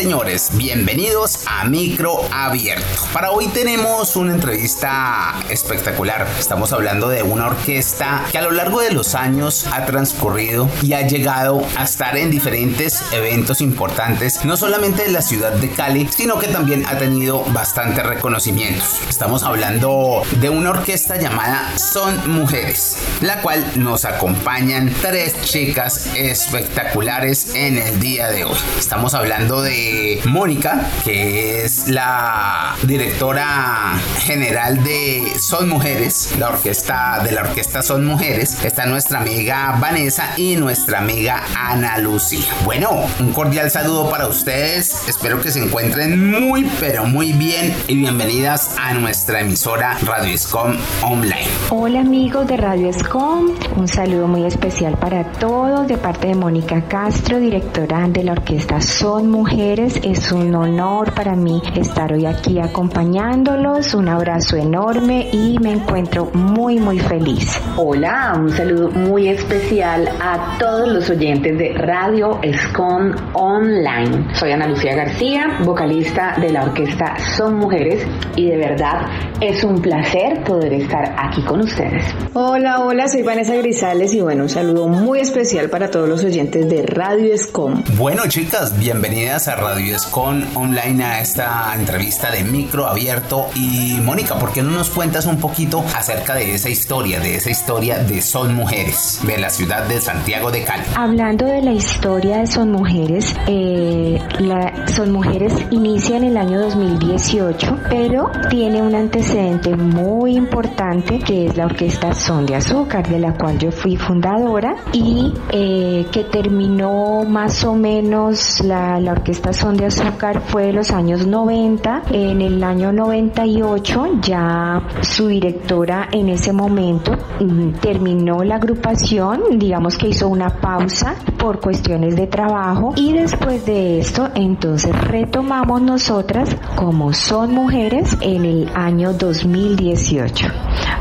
señores, bienvenidos a Micro Abierto. Para hoy tenemos una entrevista espectacular. Estamos hablando de una orquesta que a lo largo de los años ha transcurrido y ha llegado a estar en diferentes eventos importantes, no solamente en la ciudad de Cali, sino que también ha tenido bastante reconocimientos. Estamos hablando de una orquesta llamada Son Mujeres, la cual nos acompañan tres chicas espectaculares en el día de hoy. Estamos hablando de Mónica, que es la directora general de Son Mujeres, la orquesta de la orquesta Son Mujeres. Está nuestra amiga Vanessa y nuestra amiga Ana Lucía. Bueno, un cordial saludo para ustedes. Espero que se encuentren muy, pero muy bien y bienvenidas a nuestra emisora Radio Escom Online. Hola amigos de Radio Escom, un saludo muy especial para todos de parte de Mónica Castro, directora de la orquesta Son Mujeres. Es un honor para mí estar hoy aquí acompañándolos. Un abrazo enorme y me encuentro muy muy feliz. Hola, un saludo muy especial a todos los oyentes de Radio Escom Online. Soy Ana Lucía García, vocalista de la orquesta Son Mujeres y de verdad es un placer poder estar aquí con ustedes. Hola, hola, soy Vanessa Grisales y bueno, un saludo muy especial para todos los oyentes de Radio Escom. Bueno, chicas, bienvenidas a Radio Escom Online a esta entrevista de micro abierto. Y Mónica, ¿por qué no nos cuentas un poquito acerca de esa historia, de esa historia de Son Mujeres, de la ciudad de Santiago de Cali? Hablando de la historia de Son Mujeres, eh, la, Son Mujeres inicia en el año 2018, pero tiene un antecedente muy importante que es la orquesta Son de Azúcar, de la cual yo fui fundadora y eh, que terminó más o menos la, la orquesta Son de Azúcar fue de los años 90. En el año 98 ya su directora en ese momento mm, terminó la agrupación, digamos que hizo una pausa por cuestiones de trabajo y después de esto entonces retomamos nosotras como son mujeres en el año 2018.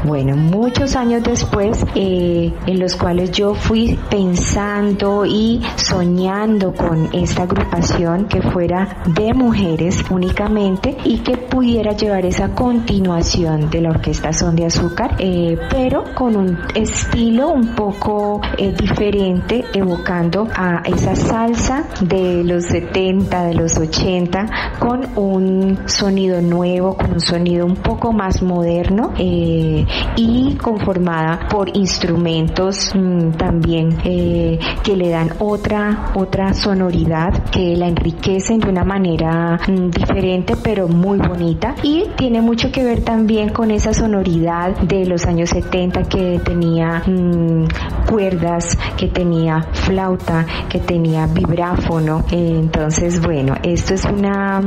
Bueno, muchos años después, eh, en los cuales yo fui pensando y soñando con esta agrupación que fuera de mujeres únicamente y que pudiera llevar esa continuación de la orquesta Son de Azúcar, eh, pero con un estilo un poco eh, diferente, evocando a esa salsa de los 70, de los 80, con un sonido nuevo, con un sonido un poco más moderno. Eh, y conformada por instrumentos mmm, también que le dan otra otra sonoridad que la enriquecen de una manera mmm, diferente pero muy bonita. Y tiene mucho que ver también con esa sonoridad de los años 70 que tenía mmm, cuerdas que tenía flauta que tenía vibráfono. Entonces bueno esto es una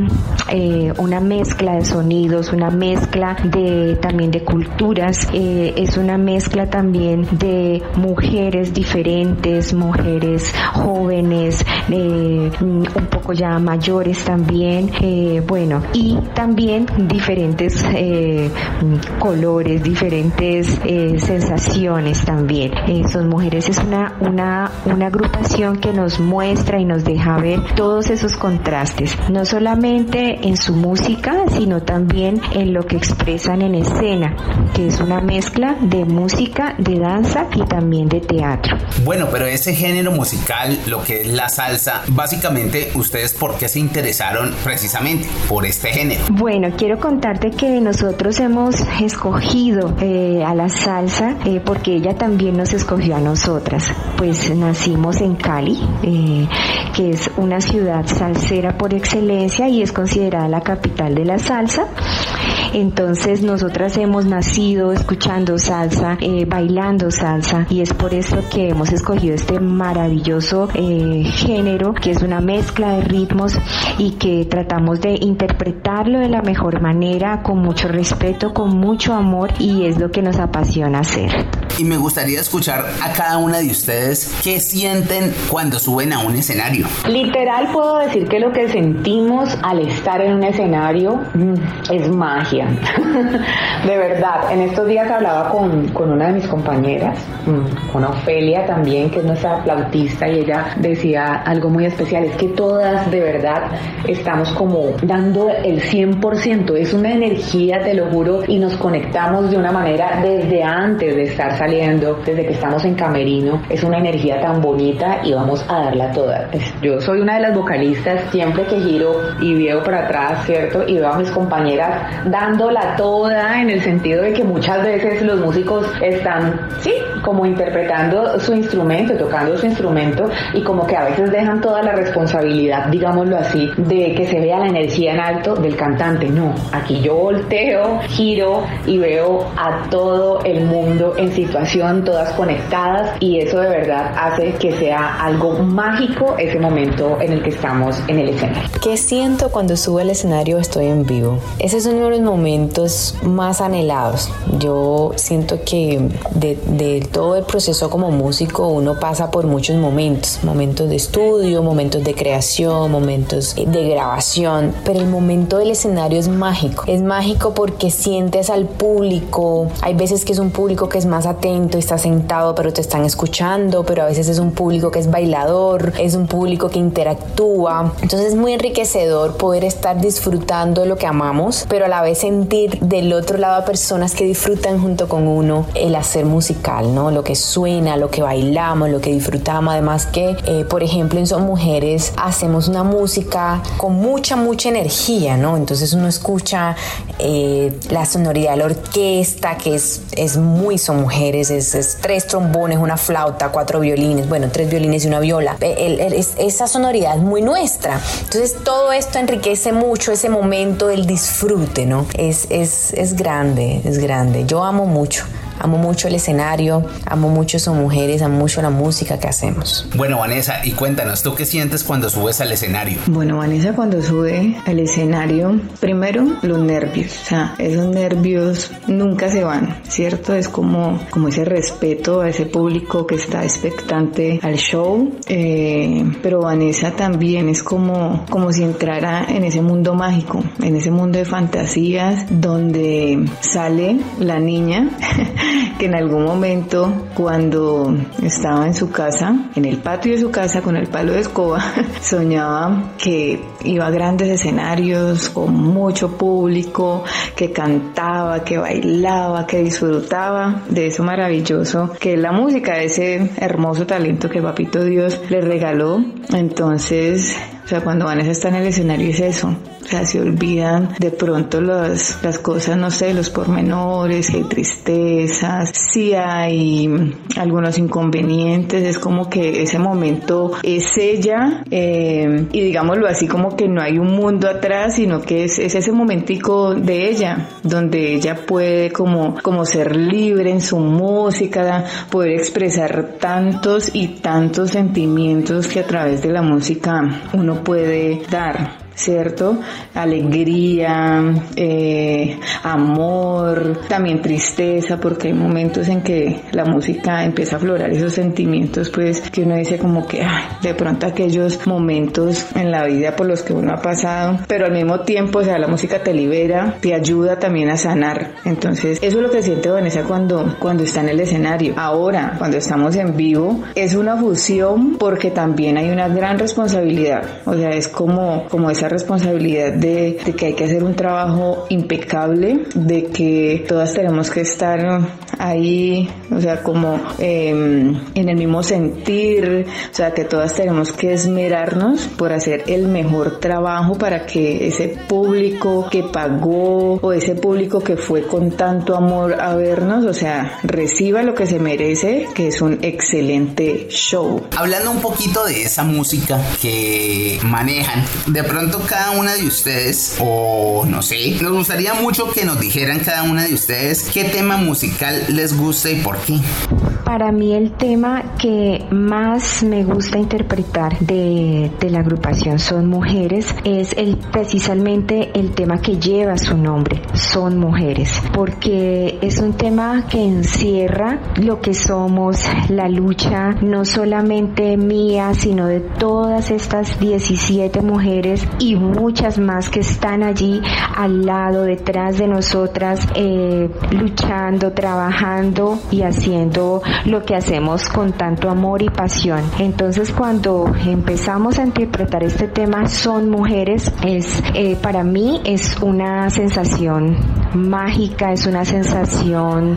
eh, una mezcla de sonidos una mezcla de también de culturas. Eh, es una mezcla también de mujeres diferentes, mujeres jóvenes, eh, un poco ya mayores también, eh, bueno, y también diferentes eh, colores, diferentes eh, sensaciones también. son mujeres es una, una, una agrupación que nos muestra y nos deja ver todos esos contrastes, no solamente en su música, sino también en lo que expresan en escena, que es una mezcla de música, de danza y también de teatro. Bueno, pero ese género musical, lo que es la salsa, básicamente ustedes por qué se interesaron precisamente por este género. Bueno, quiero contarte que nosotros hemos escogido eh, a la salsa eh, porque ella también nos escogió a nosotras. Pues nacimos en Cali, eh, que es una ciudad salsera por excelencia y es considerada la capital de la salsa. Entonces nosotras hemos nacido escuchando salsa, eh, bailando salsa y es por eso que hemos escogido este maravilloso eh, género que es una mezcla de ritmos y que tratamos de interpretarlo de la mejor manera, con mucho respeto, con mucho amor y es lo que nos apasiona hacer. Y me gustaría escuchar a cada una de ustedes qué sienten cuando suben a un escenario. Literal puedo decir que lo que sentimos al estar en un escenario mm, es magia. de verdad, en estos días hablaba con, con una de mis compañeras, mm, con Ofelia también, que es nuestra flautista, y ella decía algo muy especial, es que todas de verdad estamos como dando el 100%, es una energía, te lo juro, y nos conectamos de una manera desde antes de estar saliendo, desde que estamos en camerino, es una energía tan bonita y vamos a darla toda. Yo soy una de las vocalistas, siempre que giro y veo para atrás, ¿cierto? Y veo a mis compañeras dándola toda en el sentido de que muchas veces los músicos están, sí, como interpretando su instrumento, tocando su instrumento y como que a veces dejan toda la responsabilidad, digámoslo así, de que se vea la energía en alto del cantante. No, aquí yo volteo, giro y veo a todo el mundo en situación, todas conectadas y eso de verdad hace que sea algo mágico ese momento en el que estamos en el escenario. ¿Qué siento cuando subo al escenario estoy en vivo? Ese es uno de los momentos más anhelados. Yo siento que de, de todo el proceso como músico uno pasa por muchos momentos, momentos de estudio, momentos de creación, momentos de grabación, pero el momento del escenario es mágico. Es mágico porque sientes al público, hay veces que es un público que es más atento, está sentado pero te están escuchando, pero a veces es un público que es bailador, es un público que interactúa. Entonces es muy enriquecedor poder estar disfrutando lo que amamos, pero a la vez sentir del otro lado a personas que disfrutan junto con uno el hacer musical, ¿no? Lo que suena, lo que bailamos, lo que disfrutamos. Además que, eh, por ejemplo, en Son Mujeres hacemos una música con mucha, mucha energía, ¿no? Entonces uno escucha eh, la sonoridad de la orquesta, que es, es muy Son Mujeres, es, tres trombones, una flauta, cuatro violines, bueno, tres violines y una viola. esa sonoridad es muy nuestra. Entonces todo esto enriquece mucho ese momento del disfrute, ¿no? Es, es, es grande, es grande. Yo amo mucho amo mucho el escenario, amo mucho son mujeres, amo mucho la música que hacemos. Bueno, Vanessa, y cuéntanos, ¿tú qué sientes cuando subes al escenario? Bueno, Vanessa, cuando sube al escenario, primero los nervios, o sea, esos nervios nunca se van, ¿cierto? Es como, como ese respeto a ese público que está expectante al show, eh, pero Vanessa también es como, como si entrara en ese mundo mágico, en ese mundo de fantasías donde sale la niña que en algún momento cuando estaba en su casa, en el patio de su casa con el palo de escoba, soñaba que iba a grandes escenarios con mucho público, que cantaba, que bailaba, que disfrutaba de eso maravilloso que es la música, ese hermoso talento que Papito Dios le regaló. Entonces, o sea, cuando Vanessa está en el escenario es eso, o sea, se olvidan de pronto las, las cosas, no sé, los pormenores, si hay tristezas, si hay algunos inconvenientes, es como que ese momento es ella eh, y digámoslo así como que no hay un mundo atrás, sino que es, es, ese momentico de ella, donde ella puede como, como ser libre en su música, poder expresar tantos y tantos sentimientos que a través de la música uno puede dar. ¿Cierto? Alegría, eh, amor, también tristeza, porque hay momentos en que la música empieza a aflorar esos sentimientos, pues que uno dice como que de pronto aquellos momentos en la vida por los que uno ha pasado, pero al mismo tiempo, o sea, la música te libera, te ayuda también a sanar. Entonces, eso es lo que siente Vanessa cuando, cuando está en el escenario. Ahora, cuando estamos en vivo, es una fusión porque también hay una gran responsabilidad, o sea, es como, como esa responsabilidad de, que hay que hacer un trabajo impecable, de que todas tenemos que estar ahí, o sea, como em, en el mismo sentir, o sea, que todas tenemos que esmerarnos por hacer el mejor trabajo para que ese público que pagó o ese público que fue con tanto amor a vernos, o sea, reciba lo que se merece, que es un excelente show. Hablando un poquito de esa música que manejan, de pronto cada una de ustedes, o no sé, nos gustaría mucho que nos dijeran cada una de ustedes qué tema musical les gusta y por qué. Para mí el tema que más me gusta interpretar de, de la agrupación Son Mujeres es el, precisamente el tema que lleva su nombre, Son Mujeres, porque es un tema que encierra lo que somos, la lucha no solamente mía, sino de todas estas 17 mujeres y muchas más que están allí al lado, detrás de nosotras, eh, luchando, trabajando y haciendo lo que hacemos con tanto amor y pasión. Entonces cuando empezamos a interpretar este tema, son mujeres, es eh, para mí es una sensación mágica, es una sensación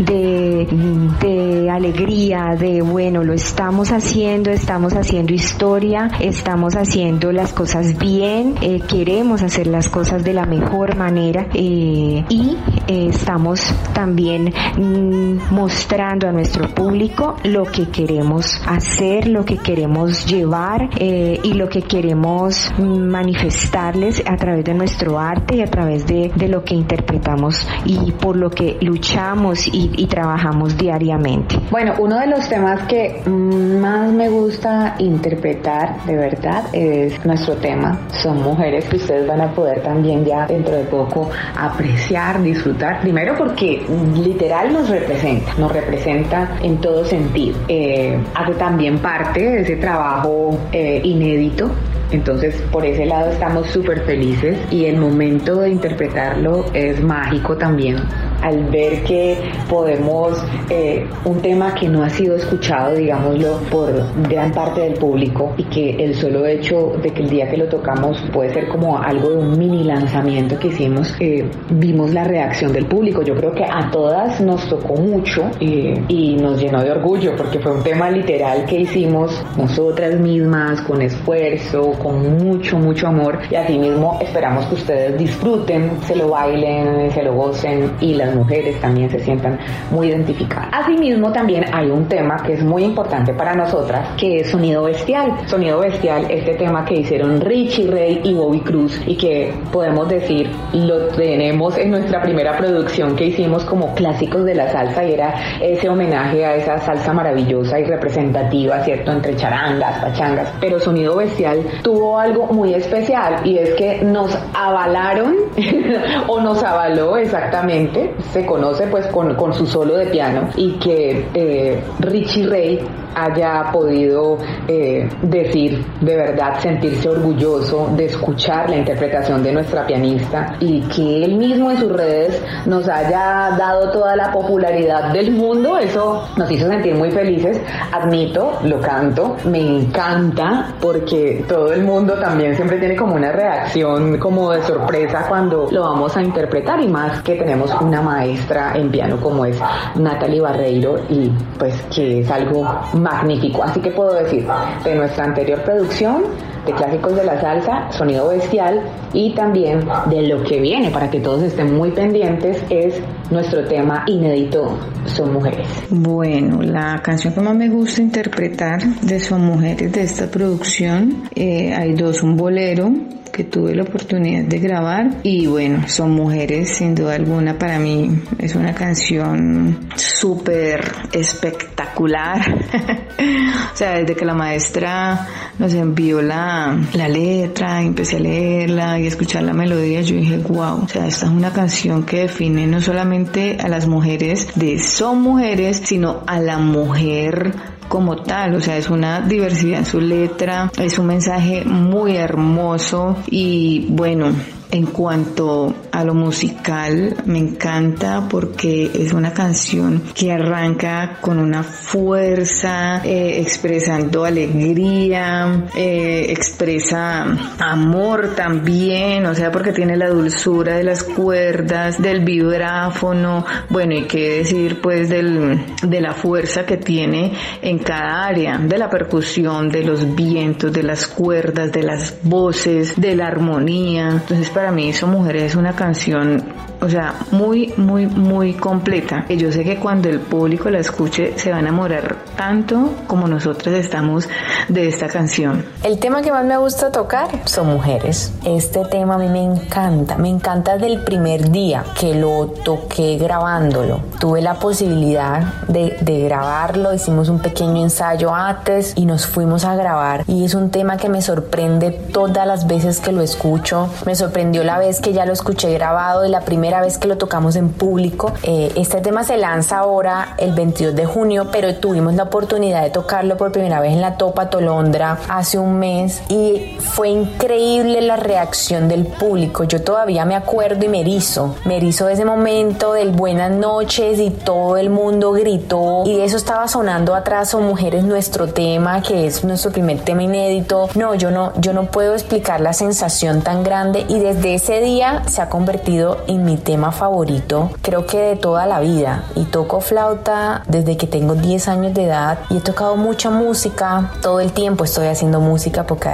de, alegría, de bueno, lo estamos haciendo, estamos haciendo historia, estamos haciendo las cosas bien, eh, queremos hacer las cosas de la mejor manera eh, y estamos también mm, mostrando a público lo que queremos hacer, lo que queremos llevar y lo que queremos manifestarles a través de nuestro arte y a través de, de lo que interpretamos y por lo que luchamos y, y trabajamos diariamente. Bueno, uno de los temas que más me gusta interpretar de verdad es nuestro tema. Son mujeres que ustedes van a poder también ya dentro de poco apreciar, disfrutar. Primero porque literal nos representa, nos representa en todo sentido. Eh, hace también parte de ese trabajo eh, inédito entonces, por ese lado estamos súper felices y el momento de interpretarlo es mágico también al ver que podemos, eh, un tema que no ha sido escuchado, digámoslo, por gran parte del público y que el solo hecho de que el día que lo tocamos puede ser como algo de un mini lanzamiento que hicimos, eh, vimos la reacción del público. Yo creo que a todas nos tocó mucho eh, y nos llenó de orgullo porque fue un tema literal que hicimos nosotras mismas con esfuerzo, con mucho, mucho amor y asimismo esperamos que ustedes disfruten, se lo bailen, se lo gocen y las mujeres también se sientan muy identificadas. Asimismo también hay un tema que es muy importante para nosotras que es Sonido Bestial. Sonido Bestial, este tema que hicieron Richie Ray y Bobby Cruz y que podemos decir lo tenemos en nuestra primera producción que hicimos como clásicos de la salsa y era ese homenaje a esa salsa maravillosa y representativa, ¿cierto? Entre charangas, pachangas. Pero Sonido Bestial tuvo algo muy especial y es que nos avalaron o nos avaló exactamente, se conoce pues con, con su solo de piano y que eh, Richie Ray haya podido eh, decir de verdad, sentirse orgulloso de escuchar la interpretación de nuestra pianista y que él mismo en sus redes nos haya dado toda la popularidad del mundo, eso nos hizo sentir muy felices. Admito, lo canto, me encanta porque todo el mundo también siempre tiene como una reacción como de sorpresa cuando lo vamos a interpretar y más que tenemos una maestra en piano como es Natalie Barreiro y pues que es algo magnífico. Así que puedo decir, de nuestra anterior producción, de clásicos de la salsa, sonido bestial y también de lo que viene para que todos estén muy pendientes es nuestro tema inédito Son Mujeres. Bueno, la canción que más me gusta interpretar de Son Mujeres de esta producción, eh, hay dos, un bolero que tuve la oportunidad de grabar y bueno, son mujeres sin duda alguna para mí es una canción súper espectacular. o sea, desde que la maestra nos envió la, la letra, empecé a leerla y escuchar la melodía, yo dije, wow, o sea, esta es una canción que define no solamente a las mujeres de son mujeres, sino a la mujer como tal, o sea, es una diversidad en su letra, es un mensaje muy hermoso y bueno, en cuanto a lo musical, me encanta porque es una canción que arranca con una fuerza, eh, expresando alegría, eh, expresa amor también, o sea, porque tiene la dulzura de las cuerdas, del vibráfono, bueno, y qué decir pues del, de la fuerza que tiene en cada área, de la percusión, de los vientos, de las cuerdas, de las voces, de la armonía. Entonces, para para mí Son Mujeres es una canción o sea, muy, muy, muy completa. Y yo sé que cuando el público la escuche se va a enamorar tanto como nosotros estamos de esta canción. El tema que más me gusta tocar son mujeres. Este tema a mí me encanta, me encanta desde el primer día que lo toqué grabándolo. Tuve la posibilidad de, de grabarlo, hicimos un pequeño ensayo antes y nos fuimos a grabar. Y es un tema que me sorprende todas las veces que lo escucho. Me sorprendió la vez que ya lo escuché grabado y la primera vez que lo tocamos en público. Eh, este tema se lanza ahora el 22 de junio, pero tuvimos la oportunidad de tocarlo por primera vez en la Topa Tolondra hace un mes y fue increíble la reacción del público. Yo todavía me acuerdo y me erizo. Me erizo de ese momento del buenas noches y todo el mundo gritó y de eso estaba sonando atrás o mujeres nuestro tema que es nuestro primer tema inédito. No, yo no, yo no puedo explicar la sensación tan grande y desde ese día se ha convertido en mi tema favorito, creo que de toda la vida. Y toco flauta desde que tengo 10 años de edad y he tocado mucha música. Todo el tiempo estoy haciendo música porque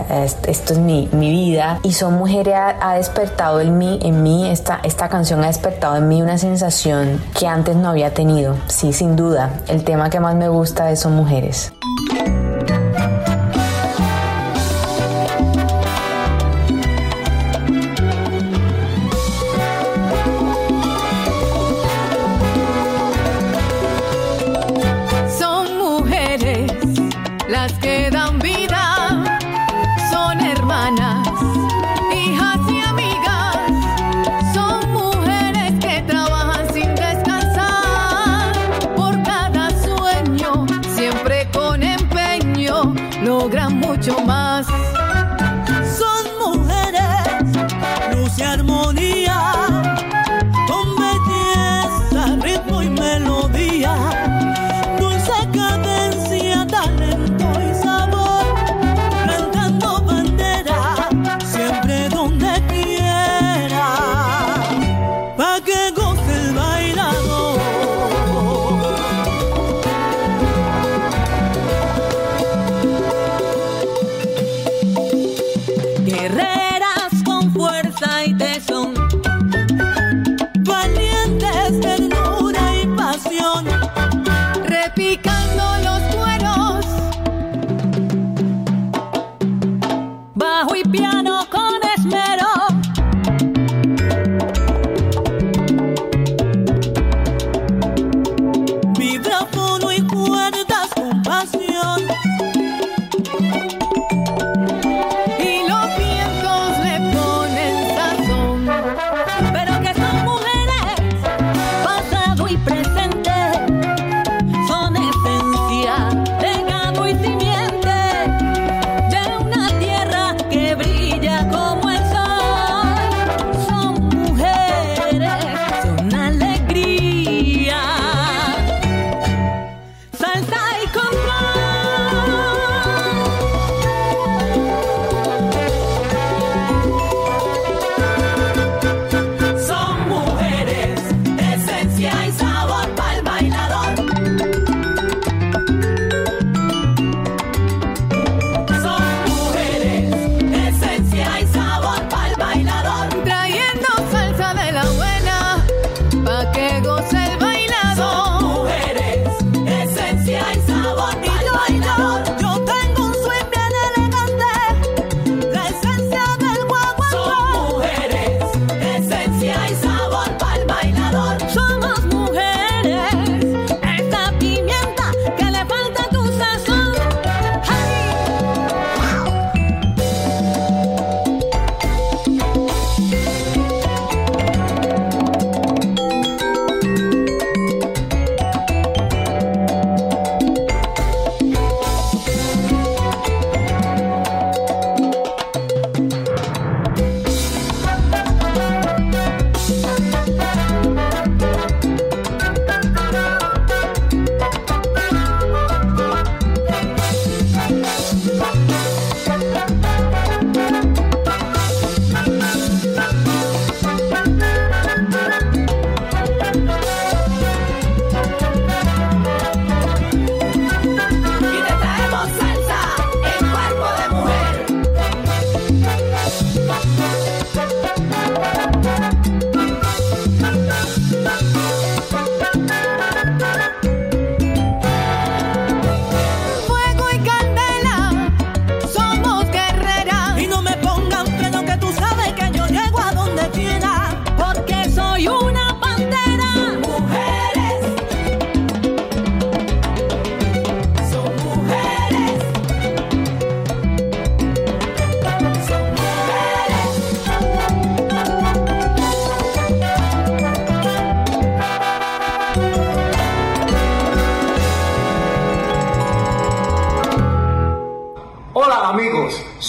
esto es mi, mi vida. Y Son Mujeres ha, despertado en mí, en mí esta, esta canción ha despertado en mí una sensación que antes no había tenido. Sí, sin duda. El tema que más me gusta de Son Mujeres.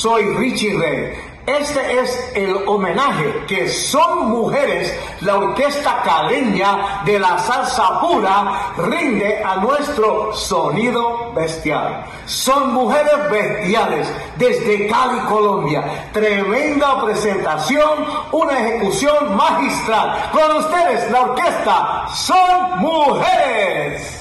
soy Richie Rey. Este es el homenaje que son mujeres, la orquesta caleña de la salsa pura rinde a nuestro sonido bestial. Son mujeres bestiales desde Cali, Colombia. Tremenda presentación, una ejecución magistral. Con ustedes la orquesta Son Mujeres.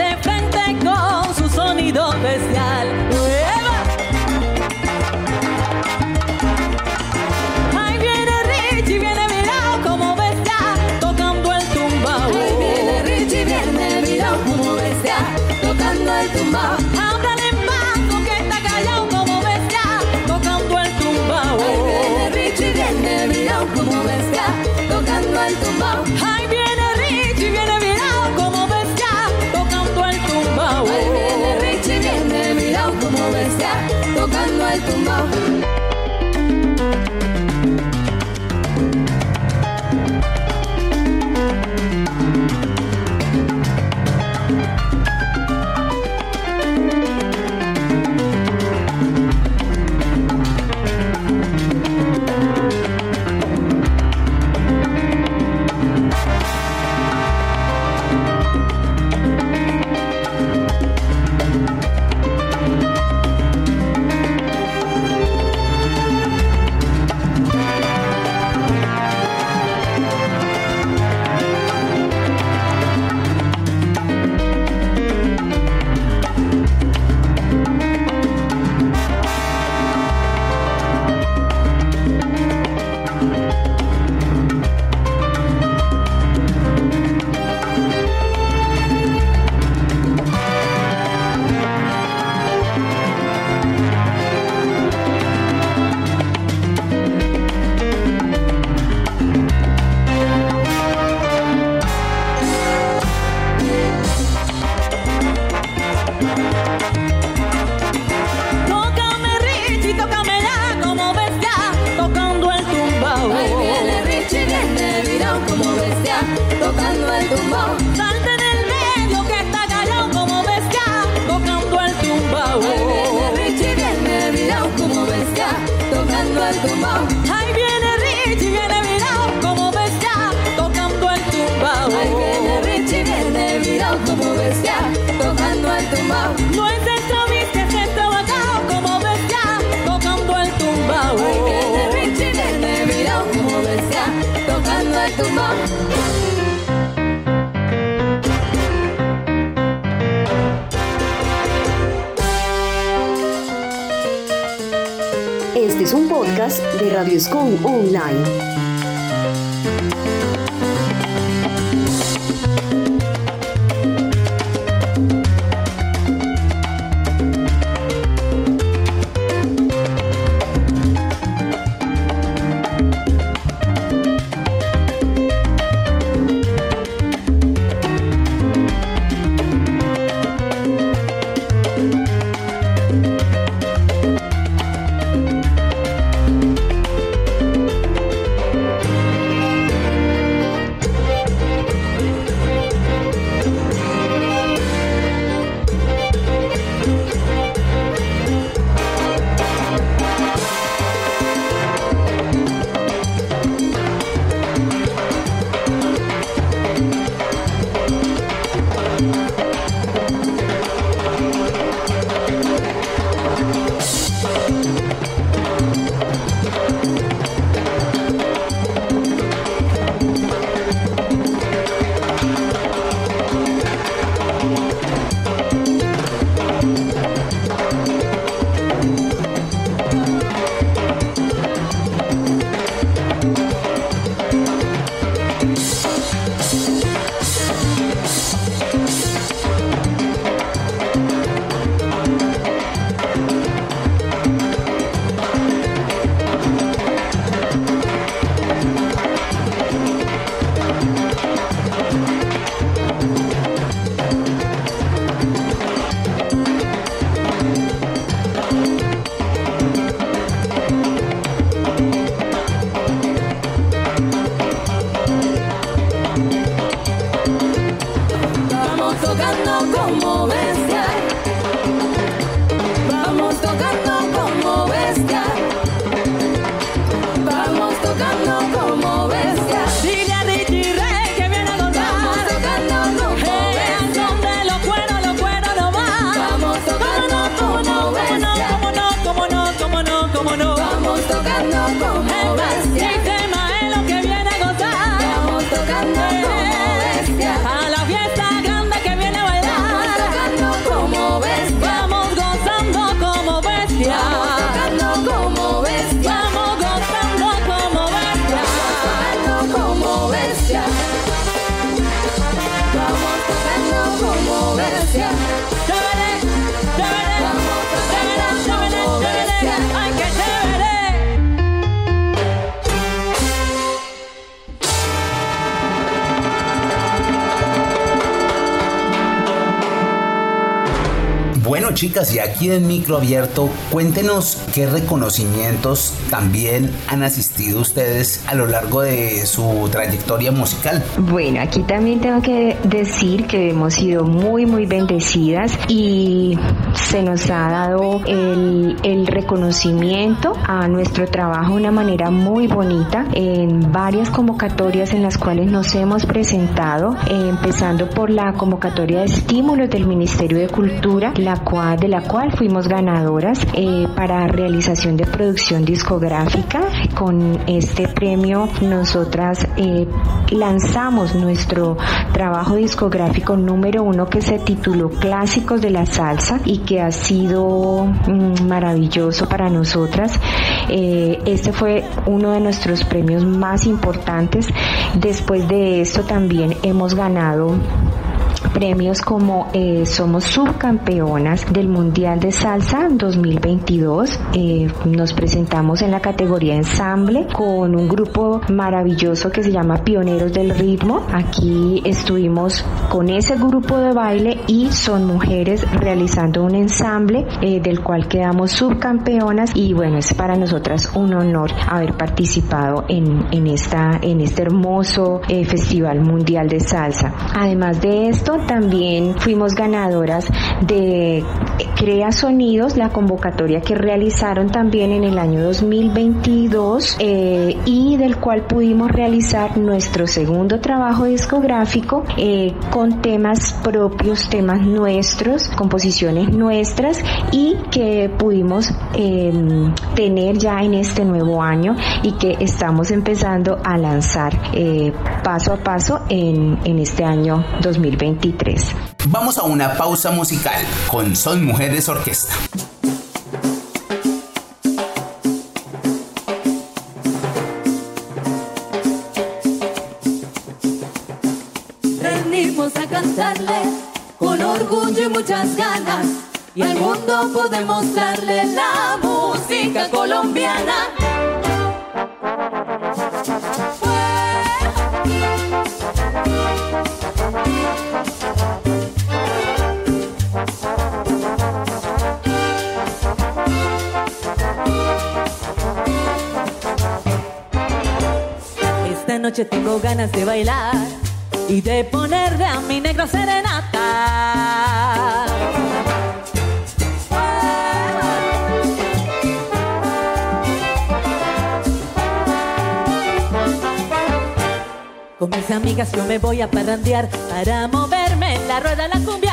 desde al tocando como bestia. Vamos tocando. Chicas, y aquí en micro abierto, cuéntenos qué reconocimientos también han asistido ustedes a lo largo de su trayectoria musical. Bueno, aquí también tengo que decir que hemos sido muy, muy bendecidas y se nos ha dado el, reconocimiento a nuestro trabajo de una manera muy bonita en varias convocatorias en las cuales nos hemos presentado, empezando por la convocatoria de estímulos del Ministerio de Cultura, la cual, de la cual fuimos ganadoras eh, para realización de producción discográfica. Con este premio nosotras eh, lanzamos nuestro trabajo discográfico número uno que se tituló Clásicos de la Salsa y que ha sido mm, maravilloso para nosotras. Eh, este fue uno de nuestros premios más importantes. Después de esto también hemos ganado premios como eh, somos subcampeonas del Mundial de Salsa 2022. Eh, nos presentamos en la categoría ensamble con un grupo maravilloso que se llama Pioneros del Ritmo. Aquí estuvimos con ese grupo de baile y son mujeres realizando un ensamble eh, del cual quedamos subcampeonas y bueno, es para nosotras un honor haber participado en, en, esta, en este hermoso Festival Mundial de Salsa. Además de también fuimos ganadoras de Crea Sonidos, la convocatoria que realizaron también en el año 2022 eh, y del cual pudimos realizar nuestro segundo trabajo discográfico eh, con temas propios, temas nuestros, composiciones nuestras y que pudimos eh, tener ya en este nuevo año y que estamos empezando a lanzar eh, paso a paso en, en este año 2023. Vamos a una pausa musical con Son Mujeres Orquesta. Venimos a cantarle con orgullo y muchas ganas. Y al mundo podemos darle la música colombiana. Noche tengo ganas de bailar y de ponerle a mi negro serenata. Con mis amigas yo me voy a parrandear para moverme en la rueda de la cumbiamba.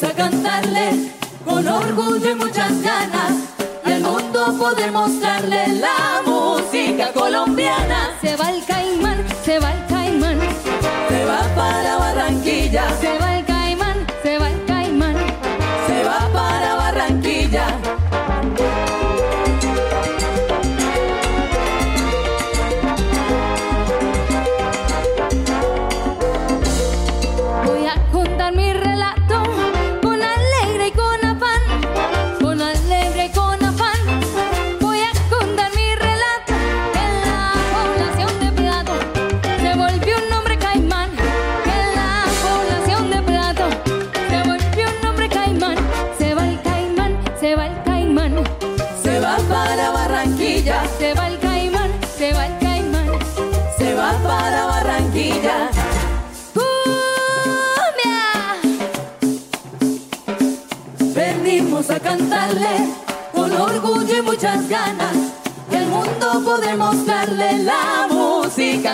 A cantarle con orgullo y muchas ganas y al mundo poder mostrarle la música colombiana.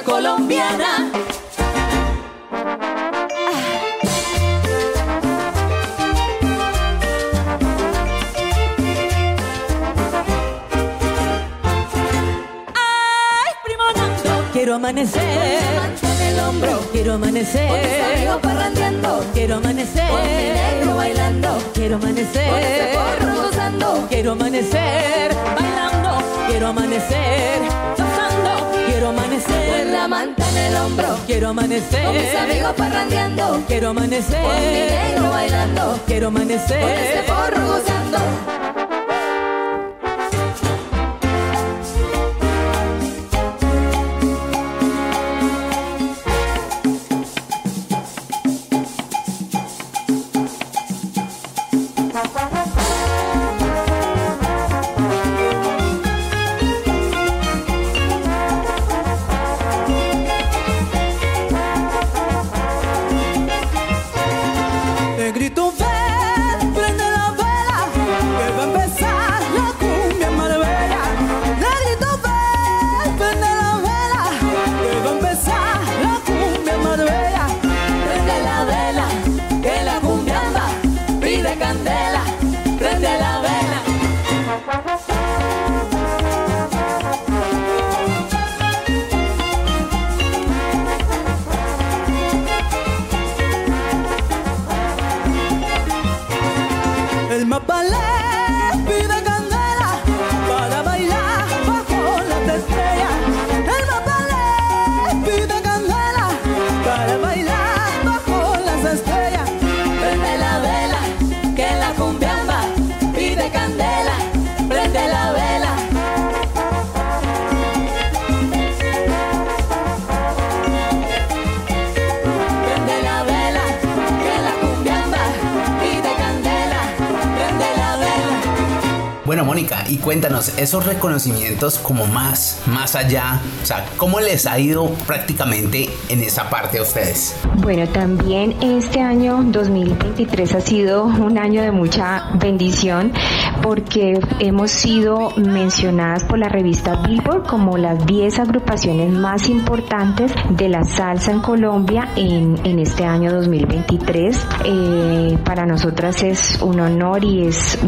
Colombiana. Quiero amanecer, En el hombro, quiero con mis amanecer, amigos parrandeando. quiero Con mi amanecer, negro bailando. quiero Con ese amanecer, porro gozando. quiero amanecer, bailando, quiero amanecer, quiero Con mis amanecer, amigos parrandeando. quiero Con mi amanecer, negro bailando. quiero Con ese amanecer. porro gozando. Bueno, Mónica, y cuéntanos, esos reconocimientos como más, más allá, o sea, ¿cómo les ha ido prácticamente en esa parte a ustedes? Bueno, también este año 2023 ha sido un año de mucha bendición porque hemos sido mencionadas por la revista Billboard como las 10 agrupaciones más importantes de la salsa en Colombia en, en este año 2023. Eh, para nosotras es un honor y es,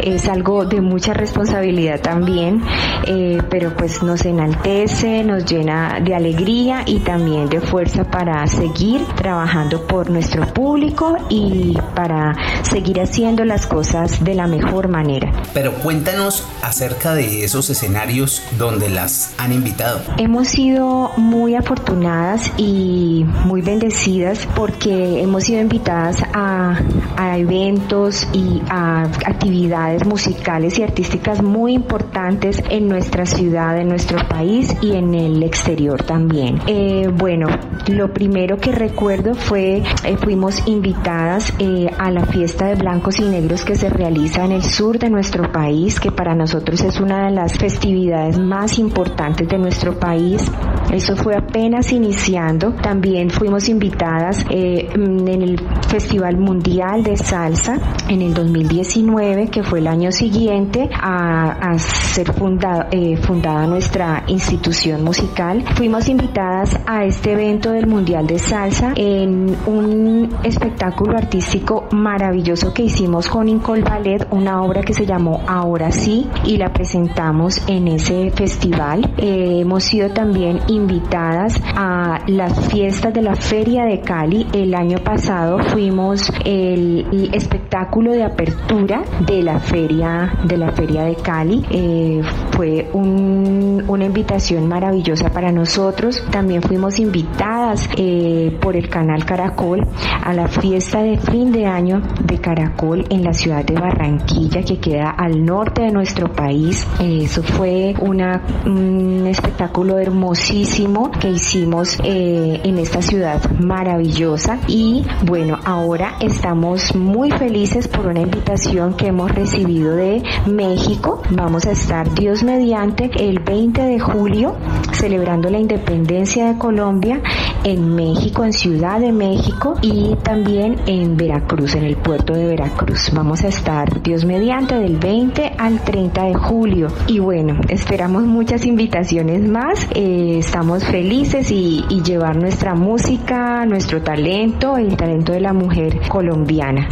es algo de mucha responsabilidad también, eh, pero pues nos enaltece, nos llena de alegría y también de fuerza para seguir trabajando por nuestro público y para seguir haciendo las cosas de la mejor manera. Pero cuéntanos acerca de esos escenarios donde las han invitado. Hemos sido muy afortunadas y muy bendecidas porque hemos sido invitadas a, a eventos y a actividades musicales y artísticas muy importantes en nuestra ciudad, en nuestro país y en el exterior también. Eh, bueno, lo primero que recuerdo fue, eh, fuimos invitadas eh, a la fiesta de blancos y negros que se realiza en el sur de nuestro país, que para nosotros es una de las festividades más importantes de nuestro país. Eso fue apenas iniciando. También fuimos invitadas eh, en el Festival Mundial de Salsa en el 2019, que fue el año siguiente a, a ser fundado, eh, fundada nuestra institución musical, fuimos invitadas a este evento del Mundial de Salsa en un espectáculo artístico maravilloso que hicimos con Incol Ballet, una obra que se llamó Ahora sí y la presentamos en ese festival. Eh, hemos sido también invitadas a las fiestas de la Feria de Cali. El año pasado fuimos el, espectáculo de apertura de la feria de la Feria de Cali. Eh, fue un- una invitación maravillosa para nosotros. También fuimos invitadas eh, por el canal Caracol a la fiesta de fin de año de Caracol en la ciudad de Barranquilla, que queda al norte de nuestro país. Eso fue una, un espectáculo hermosísimo que hicimos eh, en esta ciudad maravillosa. Y bueno, ahora estamos muy felices por una invitación que hemos recibido de México. Vamos a estar Dios mediante el 20 de julio celebrando la independencia de Colombia en México, en Ciudad de México y también en Veracruz, en el puerto de Veracruz. Vamos a estar Dios mediante del 20 al 30 de julio. Y bueno, esperamos muchas invitaciones más. Eh, estamos felices y, y llevar nuestra música, nuestro talento, el talento de la mujer colombiana.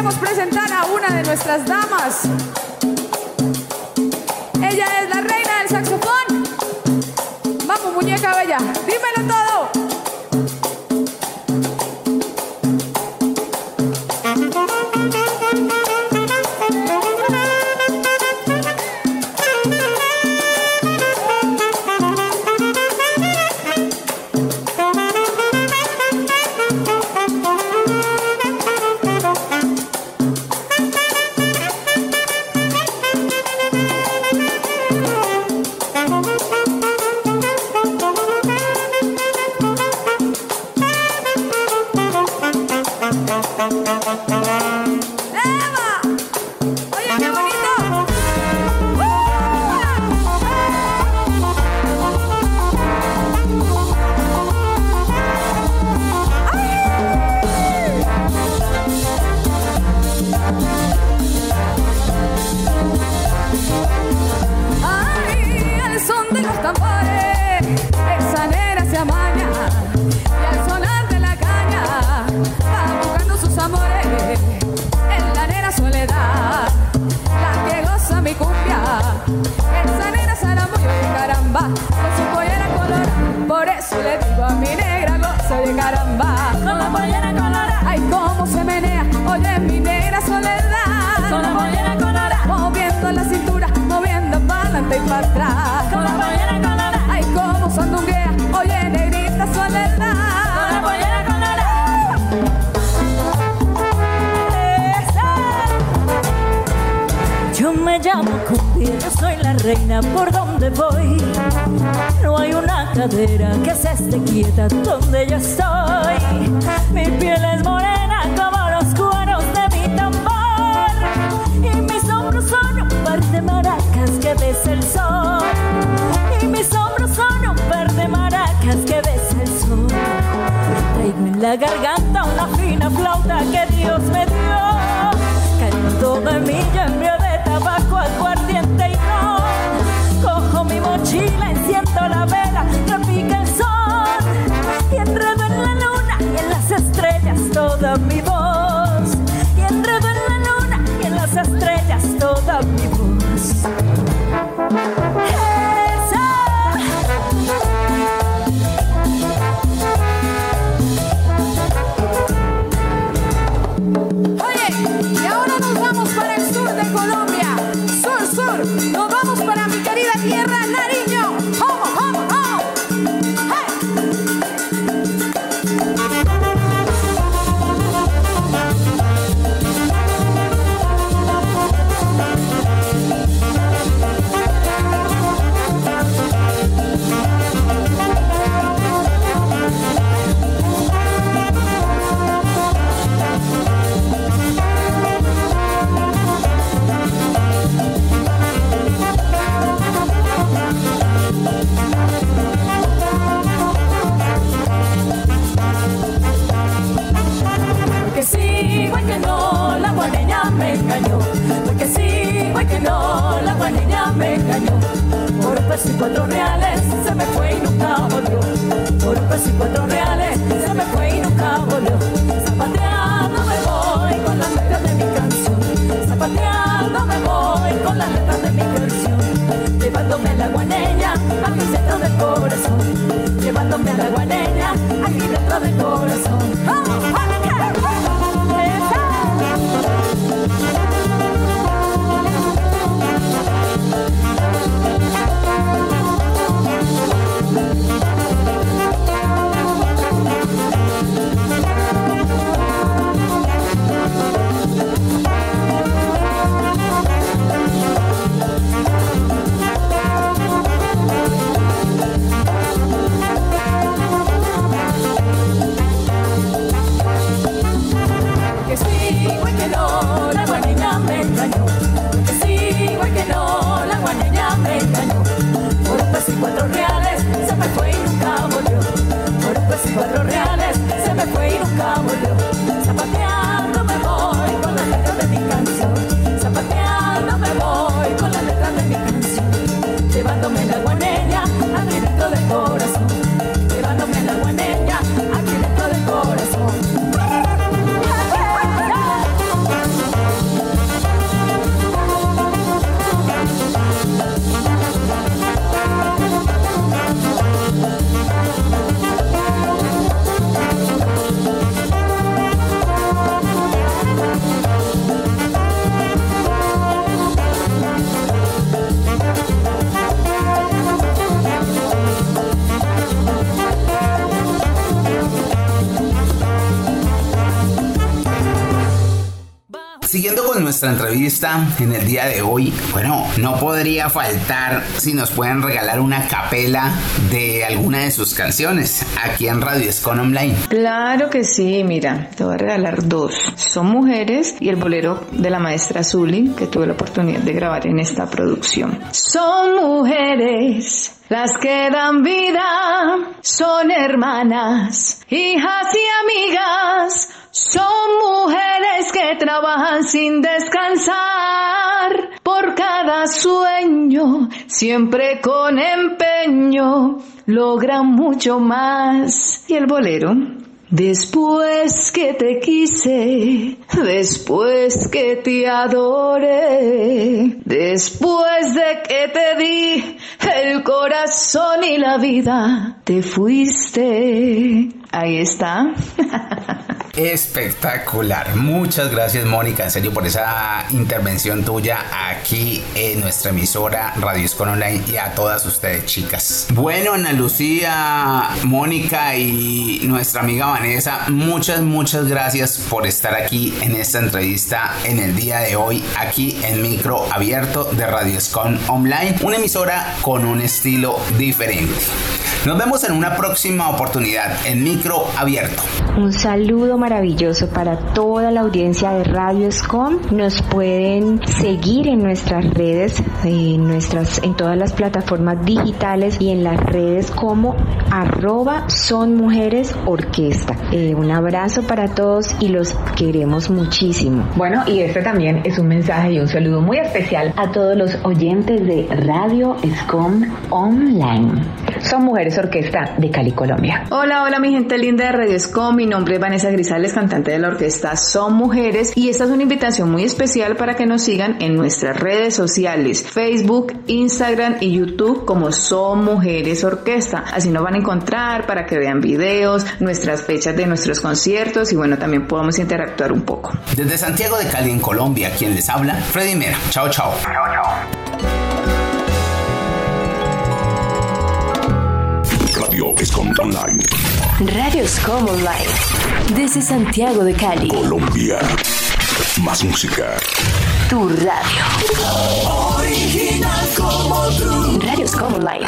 queremos presentar a una de nuestras damas. amo cupido, soy la reina por donde voy. No hay una cadera que se esté quieta donde yo estoy. Mi piel es morena como los cueros de mi tambor. Y mis hombros son un par de maracas que besa el sol. Y mis hombros son un par de maracas que besa el sol. Traigo en la garganta una fina flauta que Dios me dio. Cantó de mi Oye, y nuestra entrevista en el día de hoy, bueno, no podría faltar si nos pueden regalar una capela de alguna de sus canciones aquí en Radio Escon Online. Claro que sí, mira, te voy a regalar dos. Son mujeres y el bolero de la maestra Zully, que tuve la oportunidad de grabar en esta producción. Son mujeres las que dan vida, son hermanas, hijas y amigas, son mujeres que trabajan sin descansar siempre con empeño, logran mucho más. Y el bolero Después que te quise, después que te adoré, después de que te di el corazón y la vida, te fuiste. Ahí está. Espectacular. Muchas gracias, Mónica, en serio, por esa intervención tuya aquí en nuestra emisora Radio Escon Online y a todas ustedes, chicas. Bueno, Ana Lucía, Mónica y nuestra amiga Vanessa, muchas, muchas gracias por estar aquí en esta entrevista en el día de hoy, aquí en micro abierto de Radio Escon Online, una emisora con un estilo diferente. Nos vemos en una próxima oportunidad en micro abierto. Un saludo maravilloso para toda la audiencia de Radio Escom. Nos pueden seguir en nuestras redes, en, nuestras, en todas las plataformas digitales y en las redes como arroba son mujeres orquesta. Eh, un abrazo para todos y los queremos muchísimo. Bueno, y este también es un mensaje y un saludo muy especial a todos los oyentes de Radio Escom Online. Son Mujeres Orquesta de Cali, Colombia. Hola, hola mi gente linda de Radio Escom, mi nombre es Vanessa Grisales, cantante de la orquesta Son Mujeres y esta es una invitación muy especial para que nos sigan en nuestras redes sociales, Facebook, Instagram y YouTube como Son Mujeres Orquesta. Así nos van a encontrar para que vean videos, nuestras fechas de nuestros conciertos y bueno, también podamos interactuar un poco. Desde Santiago de Cali, en Colombia, quien les habla, Freddy Mera. Chao, chao. Chao, chao. Radio Escom Online. Radio Escom Online. Desde Santiago de Cali. Colombia. Más música. Tu radio. Original como tú. Online.